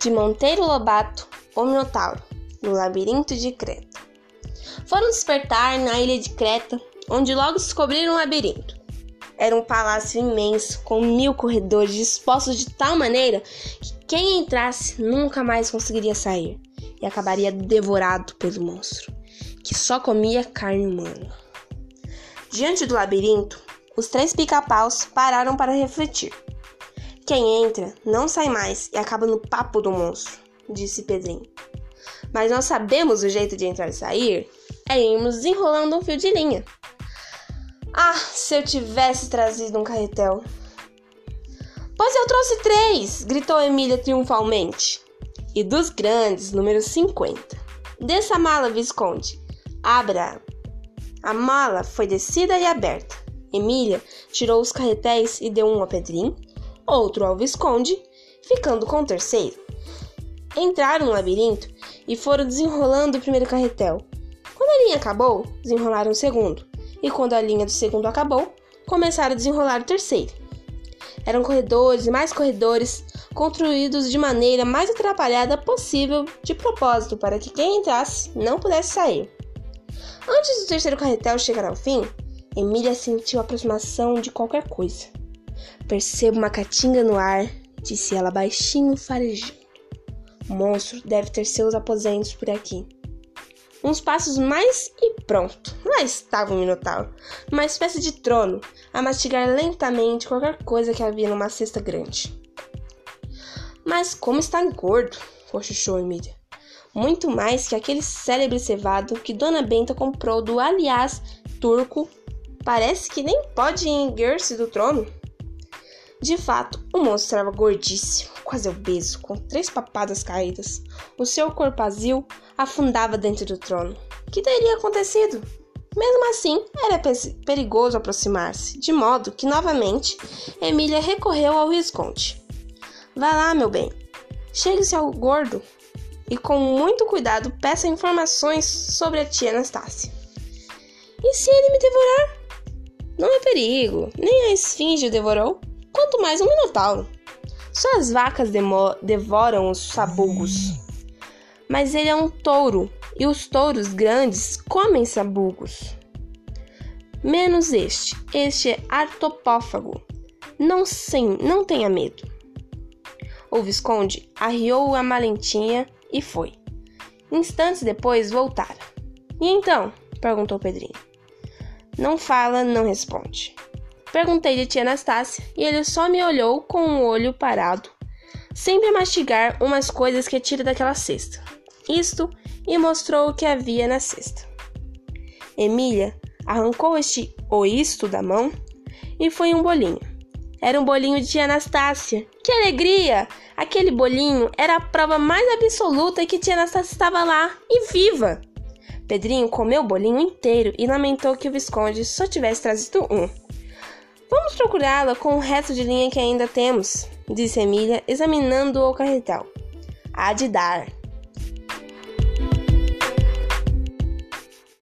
de Monteiro Lobato, o Minotauro, no labirinto de Creta. Foram despertar na ilha de Creta, onde logo descobriram o labirinto. Era um palácio imenso, com mil corredores dispostos de tal maneira que quem entrasse nunca mais conseguiria sair e acabaria devorado pelo monstro, que só comia carne humana. Diante do labirinto, os três pica-paus pararam para refletir. Quem entra não sai mais e acaba no papo do monstro, disse Pedrinho. Mas nós sabemos o jeito de entrar e sair é irmos desenrolando um fio de linha. Ah, se eu tivesse trazido um carretel! Pois eu trouxe três! gritou Emília triunfalmente. E dos grandes, número 50. Desça a mala, Visconde. Abra. A mala foi descida e aberta. Emília tirou os carretéis e deu um a Pedrinho outro ao Visconde, ficando com o terceiro. Entraram no labirinto e foram desenrolando o primeiro carretel. Quando a linha acabou, desenrolaram o segundo, e quando a linha do segundo acabou, começaram a desenrolar o terceiro. Eram corredores e mais corredores, construídos de maneira mais atrapalhada possível, de propósito, para que quem entrasse não pudesse sair. Antes do terceiro carretel chegar ao fim, Emília sentiu a aproximação de qualquer coisa. Percebo uma caatinga no ar, disse ela baixinho, farejando. O monstro deve ter seus aposentos por aqui. Uns passos mais e pronto. Lá estava o Minotauro, numa espécie de trono, a mastigar lentamente qualquer coisa que havia numa cesta grande. Mas como está gordo, cochichou Emília. Muito mais que aquele célebre cevado que Dona Benta comprou do aliás turco. Parece que nem pode erguer-se do trono. De fato, o monstro estava gordíssimo, quase obeso, com três papadas caídas. O seu corpazil afundava dentro do trono. O que teria acontecido? Mesmo assim, era perigoso aproximar-se, de modo que, novamente, Emília recorreu ao Visconde. Vá lá, meu bem. Chegue-se ao gordo e, com muito cuidado, peça informações sobre a tia Anastácia. E se ele me devorar? Não é perigo, nem a esfinge o devorou quanto mais um minotauro. Suas vacas devoram os sabugos, mas ele é um touro e os touros grandes comem sabugos. Menos este, este é artopófago. Não, sem, não tenha medo. O Visconde arriou a malentinha e foi. Instantes depois voltara. E então? perguntou Pedrinho. Não fala, não responde. Perguntei de tia Anastácia e ele só me olhou com o olho parado, sempre a mastigar umas coisas que tira daquela cesta. Isto e mostrou o que havia na cesta. Emília arrancou este ou isto da mão e foi um bolinho. Era um bolinho de Anastácia. Que alegria! Aquele bolinho era a prova mais absoluta que tia Anastácia estava lá e viva. Pedrinho comeu o bolinho inteiro e lamentou que o Visconde só tivesse trazido um. Vamos procurá-la com o resto de linha que ainda temos, disse Emília, examinando o carretel. Há de dar.